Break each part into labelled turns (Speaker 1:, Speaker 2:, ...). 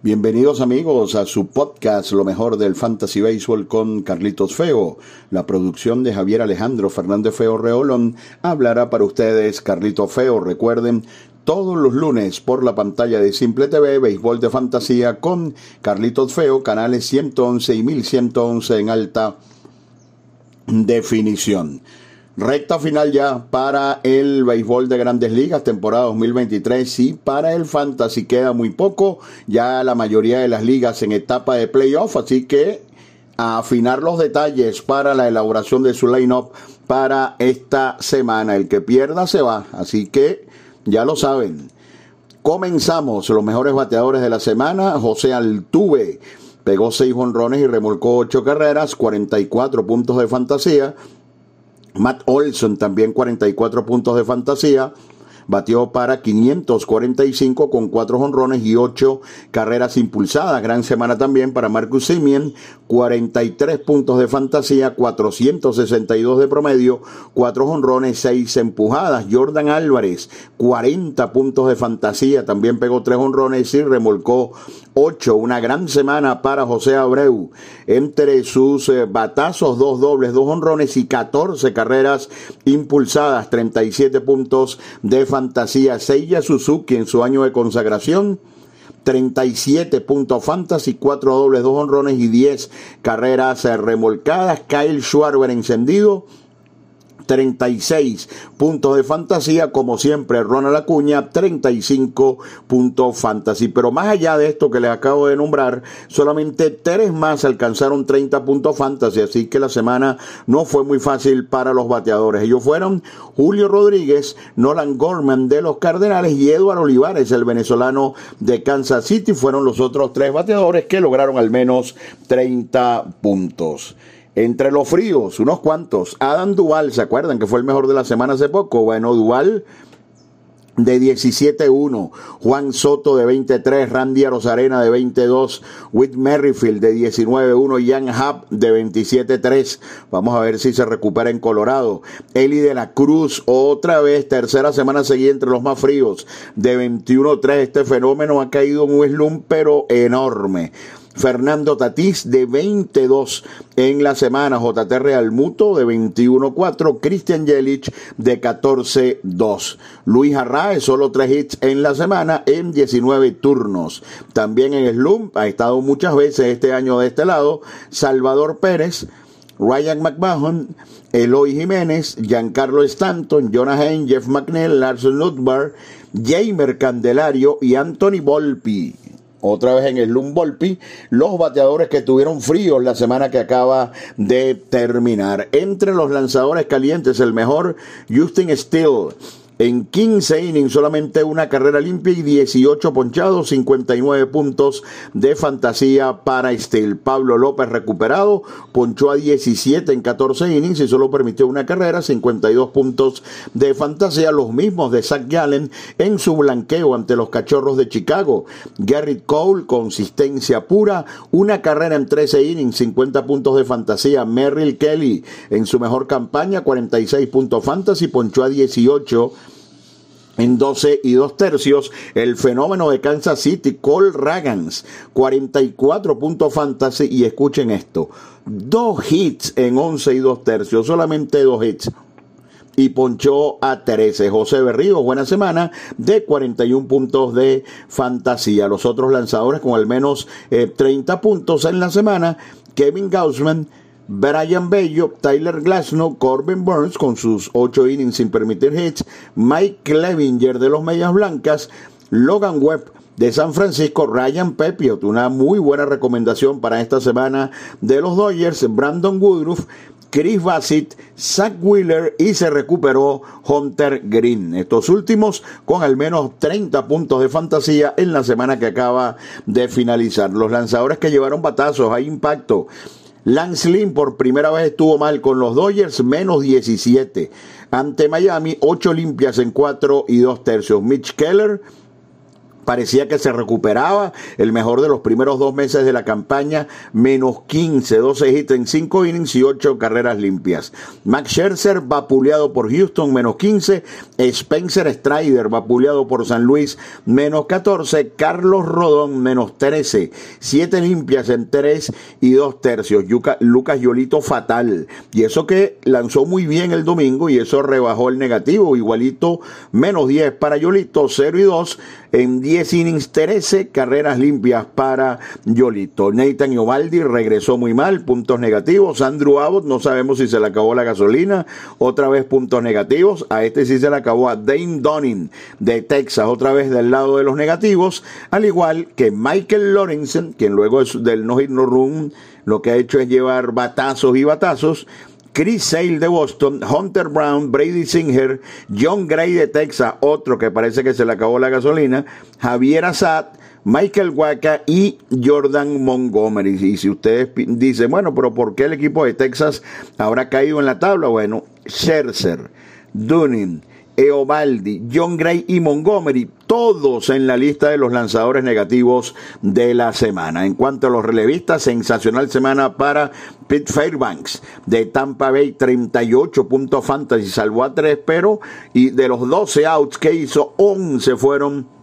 Speaker 1: Bienvenidos amigos a su podcast Lo mejor del Fantasy Baseball con Carlitos Feo. La producción de Javier Alejandro Fernández Feo Reolón hablará para ustedes Carlitos Feo. Recuerden, todos los lunes por la pantalla de Simple TV, Béisbol de Fantasía con Carlitos Feo, canales 111 y 1111 en alta definición. Recta final ya para el béisbol de grandes ligas, temporada 2023 y para el fantasy queda muy poco, ya la mayoría de las ligas en etapa de playoff, así que a afinar los detalles para la elaboración de su line-up para esta semana. El que pierda se va, así que ya lo saben. Comenzamos los mejores bateadores de la semana, José Altuve pegó seis honrones y remolcó ocho carreras, 44 puntos de fantasía. Matt Olson también 44 puntos de fantasía. Batió para 545 con 4 honrones y 8 carreras impulsadas. Gran semana también para Marcus Simeon. 43 puntos de fantasía, 462 de promedio, 4 honrones, 6 empujadas. Jordan Álvarez, 40 puntos de fantasía, también pegó 3 honrones y remolcó 8. Una gran semana para José Abreu. Entre sus eh, batazos, 2 dobles, 2 honrones y 14 carreras impulsadas, 37 puntos de fantasía. Seiya Suzuki en su año de consagración. 37 puntos fantasy, 4 dobles, 2 honrones y 10 carreras remolcadas. Kyle Schwarber encendido, 36 puntos de fantasía, como siempre Ronald Acuña, 35 puntos fantasy. Pero más allá de esto que les acabo de nombrar, solamente tres más alcanzaron 30 puntos fantasy, así que la semana no fue muy fácil para los bateadores. Ellos fueron Julio Rodríguez, Nolan Gorman de los Cardenales y Eduardo Olivares, el venezolano de Kansas City, fueron los otros tres bateadores que lograron al menos 30 puntos. Entre los fríos, unos cuantos. Adam Duval, ¿se acuerdan que fue el mejor de la semana hace poco? Bueno, Duval de 17-1, Juan Soto de 23, Randy Rosarena de 22, Whit Merrifield de 19-1, Jan Hub de 27-3. Vamos a ver si se recupera en Colorado. Eli de la Cruz, otra vez, tercera semana seguida entre los más fríos, de 21-3. Este fenómeno ha caído en un slump, pero enorme. Fernando Tatís de 22 en la semana, JT Real Muto de 21-4, Christian Jelic de 14-2. Luis Arraez solo tres hits en la semana en 19 turnos. También en Slump ha estado muchas veces este año de este lado Salvador Pérez, Ryan McMahon, Eloy Jiménez, Giancarlo Stanton, Jonah Hain, Jeff McNeil, Larson Nutbar, Jamer Candelario y Anthony Volpi otra vez en el Lumbolpi, los bateadores que tuvieron frío la semana que acaba de terminar. Entre los lanzadores calientes, el mejor, Justin Steele en 15 innings, solamente una carrera limpia y 18 ponchados, 59 puntos de fantasía para Steel. Pablo López recuperado, ponchó a 17 en 14 innings y solo permitió una carrera, 52 puntos de fantasía, los mismos de Zach Gallen en su blanqueo ante los cachorros de Chicago. Garrett Cole, consistencia pura, una carrera en 13 innings, 50 puntos de fantasía. Merrill Kelly en su mejor campaña, 46 puntos fantasy, ponchó a 18 en 12 y 2 tercios, el fenómeno de Kansas City, Cole Ragans, 44 puntos fantasy. Y escuchen esto: dos hits en 11 y 2 tercios, solamente dos hits. Y ponchó a 13. José Berrío, buena semana, de 41 puntos de fantasía. Los otros lanzadores con al menos 30 eh, puntos en la semana. Kevin Gaussman, Brian Bello, Tyler Glasnow, Corbin Burns con sus ocho innings sin permitir hits, Mike Clevinger de los Medias Blancas, Logan Webb de San Francisco, Ryan Pepiot, una muy buena recomendación para esta semana de los Dodgers, Brandon Woodruff, Chris Bassett, Zach Wheeler y se recuperó Hunter Green. Estos últimos con al menos 30 puntos de fantasía en la semana que acaba de finalizar. Los lanzadores que llevaron batazos a impacto Lance Lynn por primera vez estuvo mal con los Dodgers, menos 17. Ante Miami, 8 limpias en 4 y 2 tercios. Mitch Keller parecía que se recuperaba. El mejor de los primeros dos meses de la campaña, menos 15, 12 hits en 5 innings y 8 carreras limpias. Max Scherzer, vapuleado por Houston, menos 15. Spencer Strider, vapuleado por San Luis, menos 14. Carlos Rodón, menos 13. 7 limpias en 3 y 2 tercios. Lucas Yolito, fatal. Y eso que lanzó muy bien el domingo y eso rebajó el negativo. Igualito, menos 10 para Yolito, 0 y 2 en 10 innings, 13 carreras limpias para Yolito. Nathan Iovaldi regresó muy mal, puntos negativos. Andrew Abbott, no sabemos si se le acabó la gasolina, otra vez puntos negativos. A este sí se le acabó a Dane Dunning de Texas, otra vez del lado de los negativos, al igual que Michael Lorenzen, quien luego del no hit no run lo que ha hecho es llevar batazos y batazos. Chris Sale de Boston, Hunter Brown, Brady Singer, John Gray de Texas, otro que parece que se le acabó la gasolina, Javier Assad, Michael Waka y Jordan Montgomery. Y si ustedes dicen, bueno, pero ¿por qué el equipo de Texas habrá caído en la tabla? Bueno, Scherzer, Dunning, Eovaldi, John Gray y Montgomery, todos en la lista de los lanzadores negativos de la semana. En cuanto a los relevistas, sensacional semana para Pete Fairbanks de Tampa Bay, 38 puntos fantasy, salvó a 3, pero y de los 12 outs que hizo, 11 fueron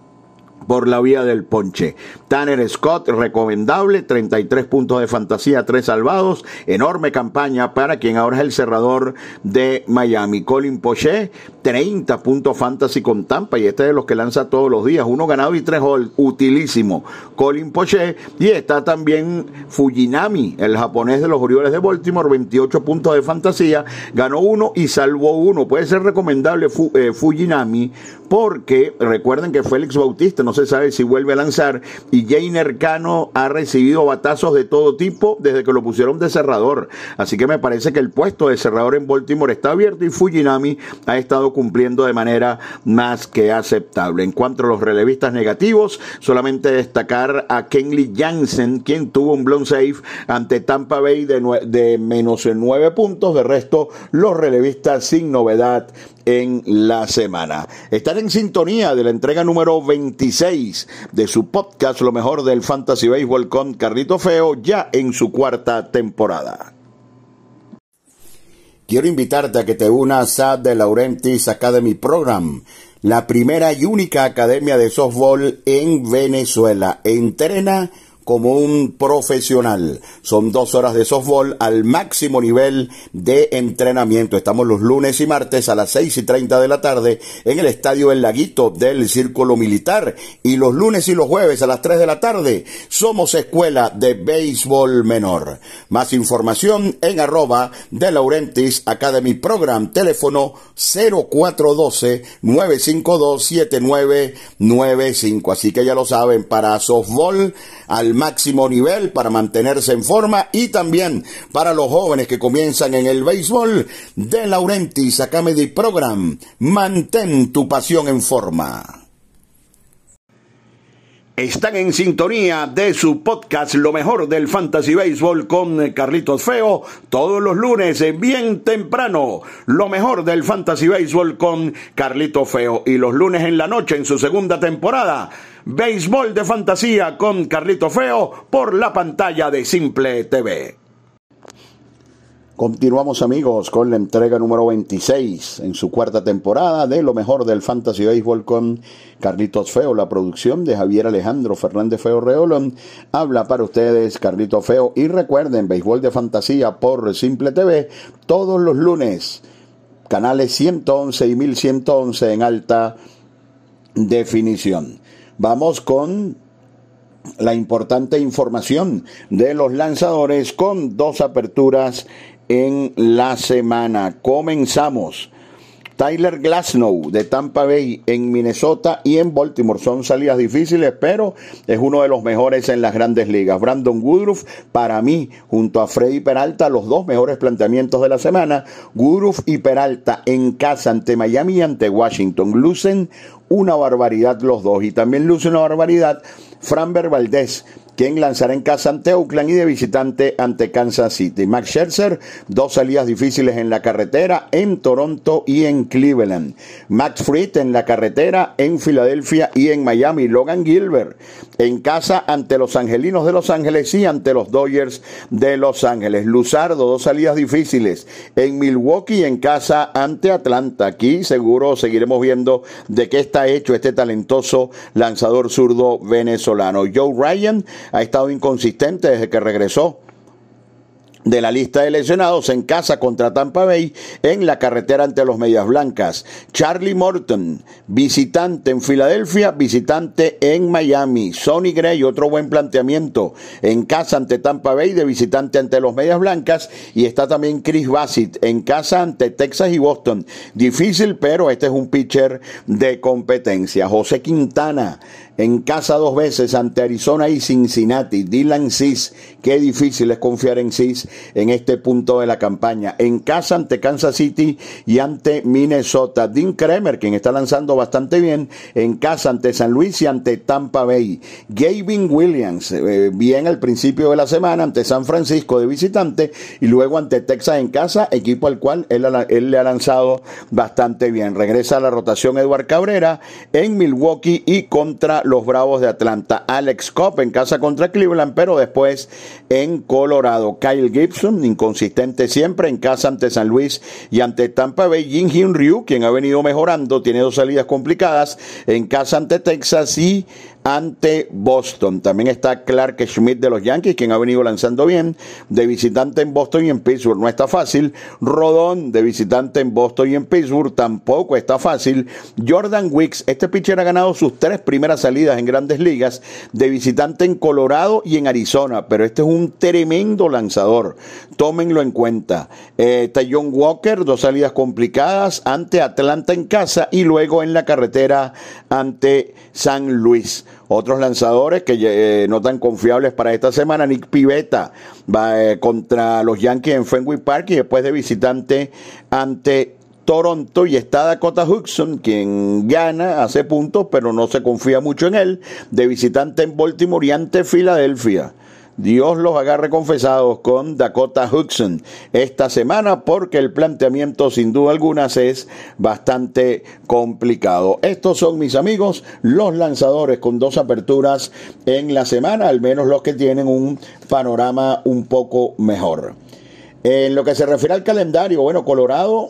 Speaker 1: por la vía del ponche. Tanner Scott, recomendable, 33 puntos de fantasía, 3 salvados, enorme campaña para quien ahora es el cerrador de Miami. Colin Poche, 30 puntos fantasy con Tampa y este es de los que lanza todos los días, uno ganado y tres gol, utilísimo. Colin Poche y está también Fujinami, el japonés de los Orioles de Baltimore, 28 puntos de fantasía, ganó uno y salvó uno. Puede ser recomendable eh, Fujinami porque recuerden que Félix Bautista no se sabe si vuelve a lanzar y Jainer Cano ha recibido batazos de todo tipo desde que lo pusieron de cerrador. Así que me parece que el puesto de cerrador en Baltimore está abierto y Fujinami ha estado cumpliendo de manera más que aceptable. En cuanto a los relevistas negativos, solamente destacar a Kenley Jansen, quien tuvo un blown safe ante Tampa Bay de, de menos nueve puntos. De resto, los relevistas sin novedad en la semana. En sintonía de la entrega número 26 de su podcast Lo mejor del Fantasy Baseball con Carlito Feo ya en su cuarta temporada. Quiero invitarte a que te unas a The Laurentiis Academy Program, la primera y única academia de softball en Venezuela. Entrena como un profesional. Son dos horas de softball al máximo nivel de entrenamiento. Estamos los lunes y martes a las seis y treinta de la tarde en el estadio El Laguito del Círculo Militar. Y los lunes y los jueves a las tres de la tarde somos escuela de béisbol menor. Más información en arroba de Laurentis Academy Program. Teléfono 0412-952-7995. Así que ya lo saben, para softball al máximo nivel para mantenerse en forma y también para los jóvenes que comienzan en el béisbol de Laurentis Academy Program. Mantén tu pasión en forma. Están en sintonía de su podcast Lo mejor del Fantasy Baseball con Carlitos Feo todos los lunes bien temprano. Lo mejor del Fantasy Baseball con Carlitos Feo y los lunes en la noche en su segunda temporada Béisbol de Fantasía con Carlito Feo por la pantalla de Simple TV. Continuamos amigos con la entrega número 26 en su cuarta temporada de lo mejor del Fantasy Baseball con Carlitos Feo, la producción de Javier Alejandro Fernández Feo Reolón. Habla para ustedes Carlito Feo y recuerden Béisbol de Fantasía por Simple TV todos los lunes, canales 111 y 1111 en alta definición. Vamos con la importante información de los lanzadores con dos aperturas en la semana. Comenzamos. Tyler Glasnow de Tampa Bay en Minnesota y en Baltimore. Son salidas difíciles, pero es uno de los mejores en las grandes ligas. Brandon Woodruff, para mí, junto a Freddy Peralta, los dos mejores planteamientos de la semana. Woodruff y Peralta en casa ante Miami y ante Washington. Lucen una barbaridad los dos y también luce una barbaridad Framber Valdez quien lanzará en casa ante Oakland y de visitante ante Kansas City. Max Scherzer, dos salidas difíciles en la carretera en Toronto y en Cleveland. Max Fried en la carretera en Filadelfia y en Miami. Logan Gilbert en casa ante los Angelinos de Los Ángeles y ante los Dodgers de Los Ángeles. Luzardo, dos salidas difíciles en Milwaukee y en casa ante Atlanta. Aquí seguro seguiremos viendo de qué está hecho este talentoso lanzador zurdo venezolano. Joe Ryan ha estado inconsistente desde que regresó de la lista de lesionados en casa contra Tampa Bay en la carretera ante los Medias Blancas. Charlie Morton, visitante en Filadelfia, visitante en Miami. Sonny Gray, otro buen planteamiento en casa ante Tampa Bay, de visitante ante los Medias Blancas. Y está también Chris Bassett en casa ante Texas y Boston. Difícil, pero este es un pitcher de competencia. José Quintana en casa dos veces ante Arizona y Cincinnati. Dylan Cis, qué difícil es confiar en Cis en este punto de la campaña. En casa ante Kansas City y ante Minnesota. Dean Kremer, quien está lanzando bastante bien, en casa ante San Luis y ante Tampa Bay. Gavin Williams, eh, bien al principio de la semana ante San Francisco de visitante y luego ante Texas en casa, equipo al cual él, le ha lanzado bastante bien. Regresa a la rotación Eduard Cabrera en Milwaukee y contra los Bravos de Atlanta. Alex Cobb en casa contra Cleveland, pero después en Colorado. Kyle Gibson, inconsistente siempre, en casa ante San Luis y ante Tampa Bay. Jin Hyun Ryu, quien ha venido mejorando, tiene dos salidas complicadas, en casa ante Texas y ante Boston. También está Clark Schmidt de los Yankees, quien ha venido lanzando bien, de visitante en Boston y en Pittsburgh. No está fácil. Rodón, de visitante en Boston y en Pittsburgh, tampoco está fácil. Jordan Wicks, este pitcher ha ganado sus tres primeras salidas en grandes ligas, de visitante en Colorado y en Arizona, pero este es un tremendo lanzador. Tómenlo en cuenta. Eh, John Walker, dos salidas complicadas ante Atlanta en casa y luego en la carretera ante San Luis. Otros lanzadores que eh, no tan confiables para esta semana, Nick Pivetta va eh, contra los Yankees en Fenway Park y después de visitante ante Toronto y está Dakota Hudson, quien gana, hace puntos, pero no se confía mucho en él, de visitante en Baltimore y ante Filadelfia. Dios los agarre confesados con Dakota Hudson esta semana porque el planteamiento sin duda alguna es bastante complicado. Estos son mis amigos, los lanzadores con dos aperturas en la semana, al menos los que tienen un panorama un poco mejor. En lo que se refiere al calendario, bueno, Colorado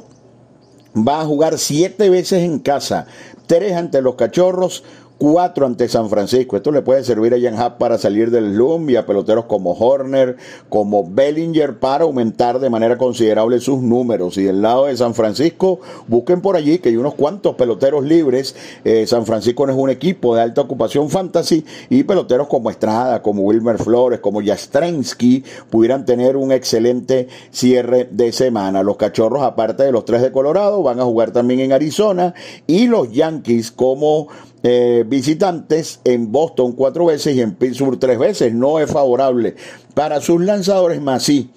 Speaker 1: va a jugar siete veces en casa, tres ante los cachorros, cuatro ante San Francisco. Esto le puede servir a Jan Happ para salir del loom y a peloteros como Horner, como Bellinger para aumentar de manera considerable sus números. Y del lado de San Francisco, busquen por allí que hay unos cuantos peloteros libres. Eh, San Francisco no es un equipo de alta ocupación fantasy y peloteros como Estrada, como Wilmer Flores, como Jastrensky pudieran tener un excelente cierre de semana. Los cachorros, aparte de los tres de Colorado, van a jugar también en Arizona y los Yankees como eh, visitantes en Boston cuatro veces y en Pittsburgh tres veces. No es favorable para sus lanzadores, más sí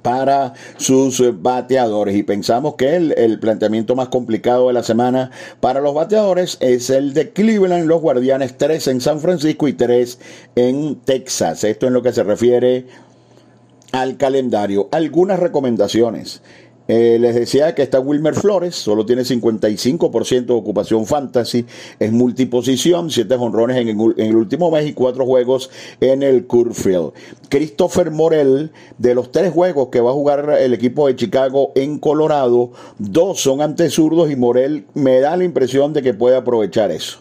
Speaker 1: para sus bateadores. Y pensamos que el, el, planteamiento más complicado de la semana para los bateadores es el de Cleveland, los Guardianes, tres en San Francisco y tres en Texas. Esto en lo que se refiere al calendario. Algunas recomendaciones. Eh, les decía que está Wilmer Flores, solo tiene 55% de ocupación fantasy, es multiposición, 7 honrones en el, último mes y 4 juegos en el Curfield. Christopher Morel, de los 3 juegos que va a jugar el equipo de Chicago en Colorado, dos son ante zurdos y Morel me da la impresión de que puede aprovechar eso.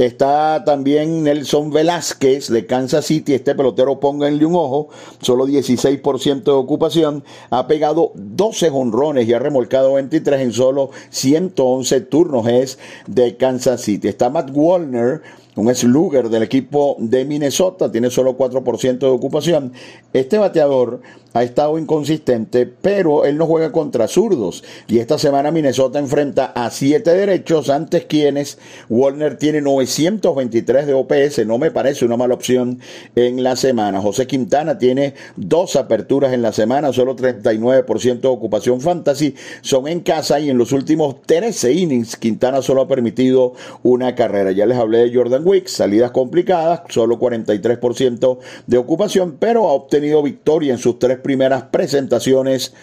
Speaker 1: Está también Nelson Velázquez de Kansas City. Este pelotero, pónganle un ojo. Solo 16% de ocupación. Ha pegado 12 honrones y ha remolcado 23 en solo 111 turnos. Es de Kansas City. Está Matt Wallner un slugger del equipo de Minnesota, tiene solo 4% de ocupación. Este bateador ha estado inconsistente, pero él no juega contra zurdos. Y esta semana Minnesota enfrenta a siete derechos, antes quienes Warner tiene 923 de OPS, no me parece una mala opción en la semana. José Quintana tiene dos aperturas en la semana, solo 39% de ocupación fantasy, son en casa y en los últimos 13 innings Quintana solo ha permitido una carrera. Ya les hablé de Jordan Week, salidas complicadas, solo 43% de ocupación, pero ha obtenido victoria en sus tres primeras presentaciones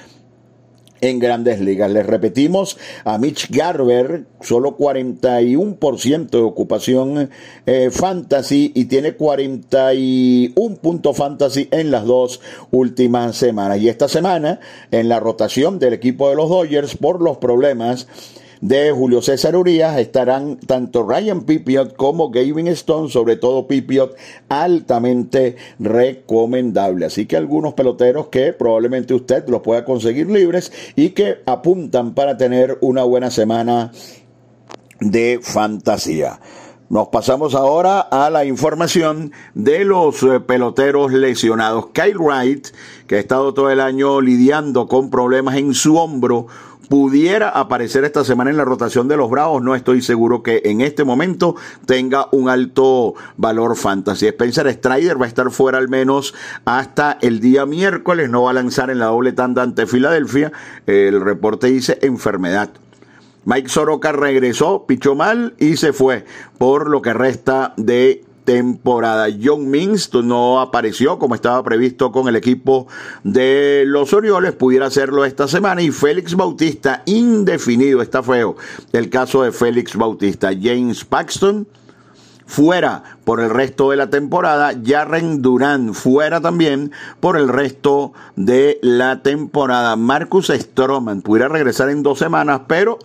Speaker 1: en grandes ligas. Les repetimos, a Mitch Garber solo 41% de ocupación eh, fantasy y tiene 41 puntos fantasy en las dos últimas semanas. Y esta semana, en la rotación del equipo de los Dodgers por los problemas de Julio César Urias estarán tanto Ryan Pipiot como Gavin Stone, sobre todo Pipiot, altamente recomendable. Así que algunos peloteros que probablemente usted los pueda conseguir libres y que apuntan para tener una buena semana de fantasía. Nos pasamos ahora a la información de los eh, peloteros lesionados. Kyle Wright, que ha estado todo el año lidiando con problemas en su hombro, pudiera aparecer esta semana en la rotación de los Bravos. No estoy seguro que en este momento tenga un alto valor fantasy. Spencer Strider va a estar fuera al menos hasta el día miércoles. No va a lanzar en la doble tanda ante Filadelfia. El reporte dice enfermedad. Mike Soroka regresó, pichó mal y se fue por lo que resta de temporada. John Mings no apareció como estaba previsto con el equipo de los Orioles, pudiera hacerlo esta semana y Félix Bautista indefinido, está feo el caso de Félix Bautista. James Paxton fuera por el resto de la temporada. Jarren Durán fuera también por el resto de la temporada. Marcus Stroman pudiera regresar en dos semanas, pero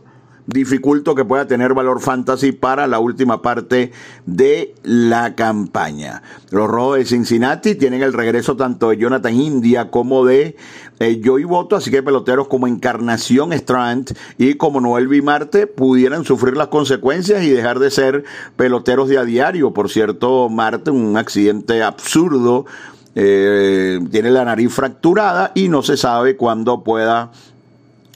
Speaker 1: dificulto que pueda tener valor fantasy para la última parte de la campaña. Los Rojos de Cincinnati tienen el regreso tanto de Jonathan India como de eh, Joey Boto, así que peloteros como Encarnación Strand y como Noel Marte pudieran sufrir las consecuencias y dejar de ser peloteros de a diario. Por cierto, Marte, un accidente absurdo, eh, tiene la nariz fracturada y no se sabe cuándo pueda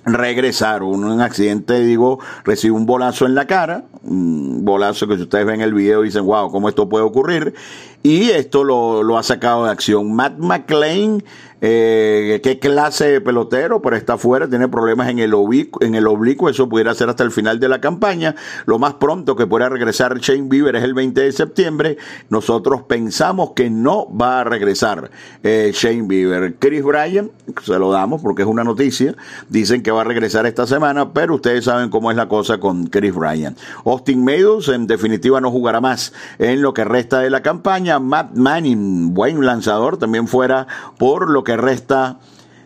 Speaker 1: regresar. Uno en accidente, digo, recibe un bolazo en la cara, un bolazo que si ustedes ven el video dicen, wow, ¿cómo esto puede ocurrir? Y esto lo, lo ha sacado de acción. Matt McLean eh, qué clase de pelotero, pero está fuera, tiene problemas en el, oblicuo, eso pudiera ser hasta el final de la campaña. Lo más pronto que pueda regresar Shane Bieber es el 20 de septiembre. Nosotros pensamos que no va a regresar eh, Shane Bieber. Chris Bryan, se lo damos porque es una noticia, dicen que va a regresar esta semana, pero ustedes saben cómo es la cosa con Chris Bryan. Austin Meadows en definitiva no jugará más en lo que resta de la campaña. Matt Manning, buen lanzador, también fuera por lo que resta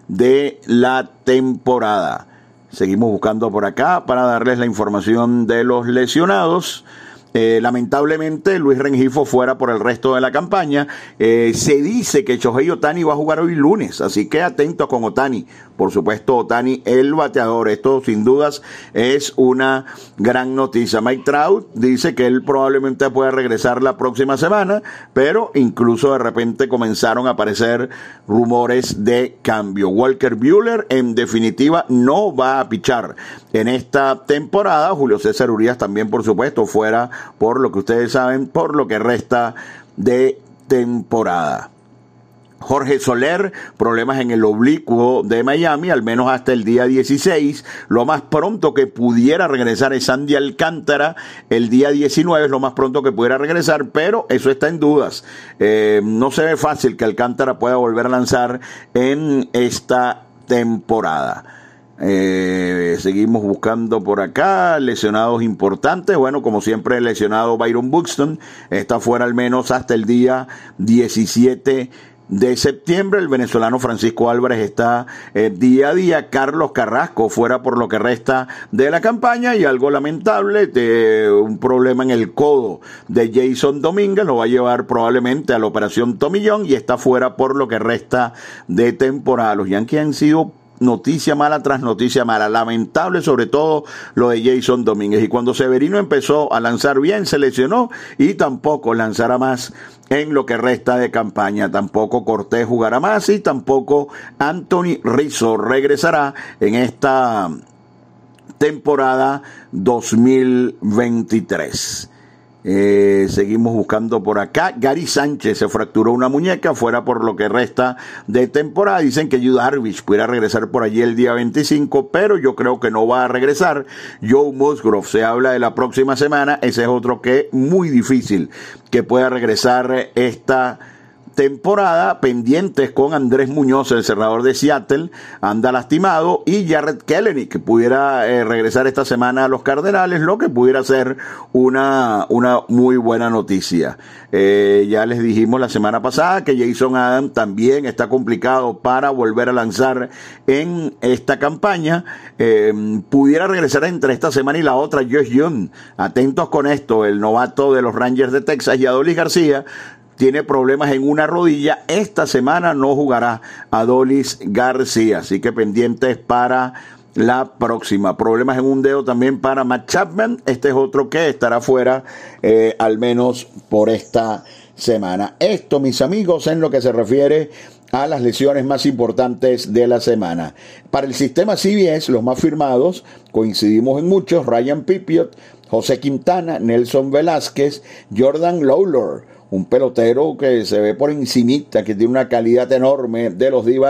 Speaker 1: de la temporada. Seguimos buscando por acá para darles la información de los lesionados. Eh, lamentablemente, Luis Rengifo fuera por el resto de la campaña. Eh, se dice que Shohei Otani va a jugar hoy lunes, así que atentos con Otani. Por supuesto, Otani, el bateador. Esto sin dudas es una gran noticia. Mike Trout dice que él probablemente pueda regresar la próxima semana, pero incluso de repente comenzaron a aparecer rumores de cambio. Walker Bueller, en definitiva, no va a pichar en esta temporada. Julio César Urias también, por supuesto, fuera por lo que ustedes saben, por lo que resta de temporada. Jorge Soler, problemas en el oblicuo de Miami, al menos hasta el día 16. Lo más pronto que pudiera regresar es Sandy Alcántara, el día 19 es lo más pronto que pudiera regresar, pero eso está en dudas. Eh, no se ve fácil que Alcántara pueda volver a lanzar en esta temporada. Eh, seguimos buscando por acá lesionados importantes. Bueno, como siempre, lesionado Byron Buxton está fuera al menos hasta el día 17 de septiembre. El venezolano Francisco Álvarez está eh, día a día. Carlos Carrasco fuera por lo que resta de la campaña y algo lamentable, de un problema en el codo de Jason Domínguez. Lo va a llevar probablemente a la operación Tomillón y está fuera por lo que resta de temporada. Los Yankees han sido noticia mala tras noticia mala. Lamentable sobre todo lo de Jason Domínguez. Y cuando Severino empezó a lanzar bien, se lesionó y tampoco lanzará más en lo que resta de campaña. Tampoco Cortés jugará más y tampoco Anthony Rizzo regresará en esta temporada 2023. Eh, seguimos buscando por acá. Gary Sánchez se fracturó una muñeca, fuera por lo que resta de temporada. Dicen que Jude Harvich pudiera regresar por allí el día 25, pero yo creo que no va a regresar. Joe Musgrove se habla de la próxima semana. Ese es otro que es muy difícil que pueda regresar esta temporada pendientes con Andrés Muñoz, el cerrador de Seattle, anda lastimado, y Jared Kelleny, que pudiera eh, regresar esta semana a los Cardenales, lo que pudiera ser una, una muy buena noticia. Eh, ya les dijimos la semana pasada que Jason Adam también está complicado para volver a lanzar en esta campaña. Eh, pudiera regresar entre esta semana y la otra Josh Young. Atentos con esto, el novato de los Rangers de Texas y Adolis García tiene problemas en una rodilla. Esta semana no jugará Adolis García, así que pendientes para la próxima. Problemas en un dedo también para Matt Chapman. Este es otro que estará fuera eh, al menos por esta semana. Esto, mis amigos, en lo que se refiere a las lesiones más importantes de la semana. Para el sistema CBS, los más firmados, coincidimos en muchos, Ryan Pipiot, José Quintana, Nelson Velázquez, Jordan Lawlor, un pelotero que se ve por encimita, que tiene una calidad enorme de los d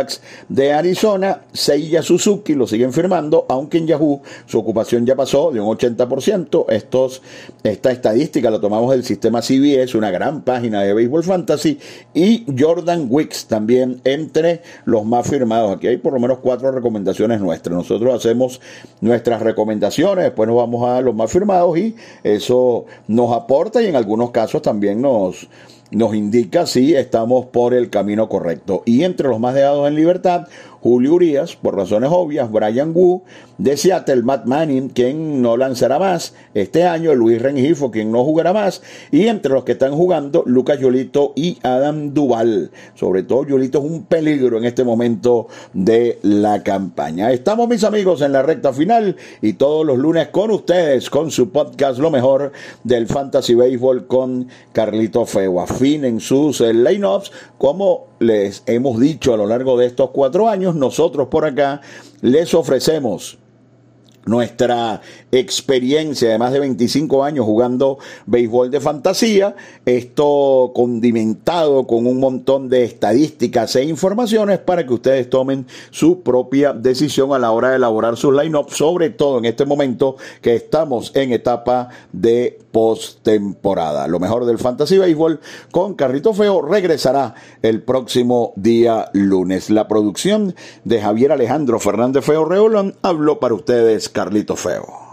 Speaker 1: de Arizona. Seiya Suzuki lo siguen firmando, aunque en Yahoo su ocupación ya pasó de un 80%. Estos, esta estadística la tomamos del sistema CBS, una gran página de Baseball Fantasy. Y Jordan Wicks también entre los más firmados. Aquí hay por lo menos cuatro recomendaciones nuestras. Nosotros hacemos nuestras recomendaciones, después nos vamos a los más firmados y eso nos aporta y en algunos casos también nos nos indica si estamos por el camino correcto. Y entre los más dejados en libertad, Julio Urias, por razones obvias, Brian Wu, de Seattle, Matt Manning, quien no lanzará más este año, Luis Rengifo, quien no jugará más, y entre los que están jugando, Lucas Yolito y Adam Duval. Sobre todo, Yolito es un peligro en este momento de la campaña. Estamos, mis amigos, en la recta final y todos los lunes con ustedes, con su podcast Lo Mejor del Fantasy Baseball con Carlito Feo. Afinen sus eh, line-ups como les hemos dicho a lo largo de estos cuatro años, nosotros por acá les ofrecemos nuestra experiencia de más de 25 años jugando béisbol de fantasía, esto condimentado con un montón de estadísticas e informaciones para que ustedes tomen su propia decisión a la hora de elaborar sus line-up, sobre todo en este momento que estamos en etapa de postemporada. Lo mejor del fantasy béisbol con Carrito Feo regresará el próximo día lunes. La producción de Javier Alejandro Fernández Feo Reolón habló para ustedes Carlito Feo.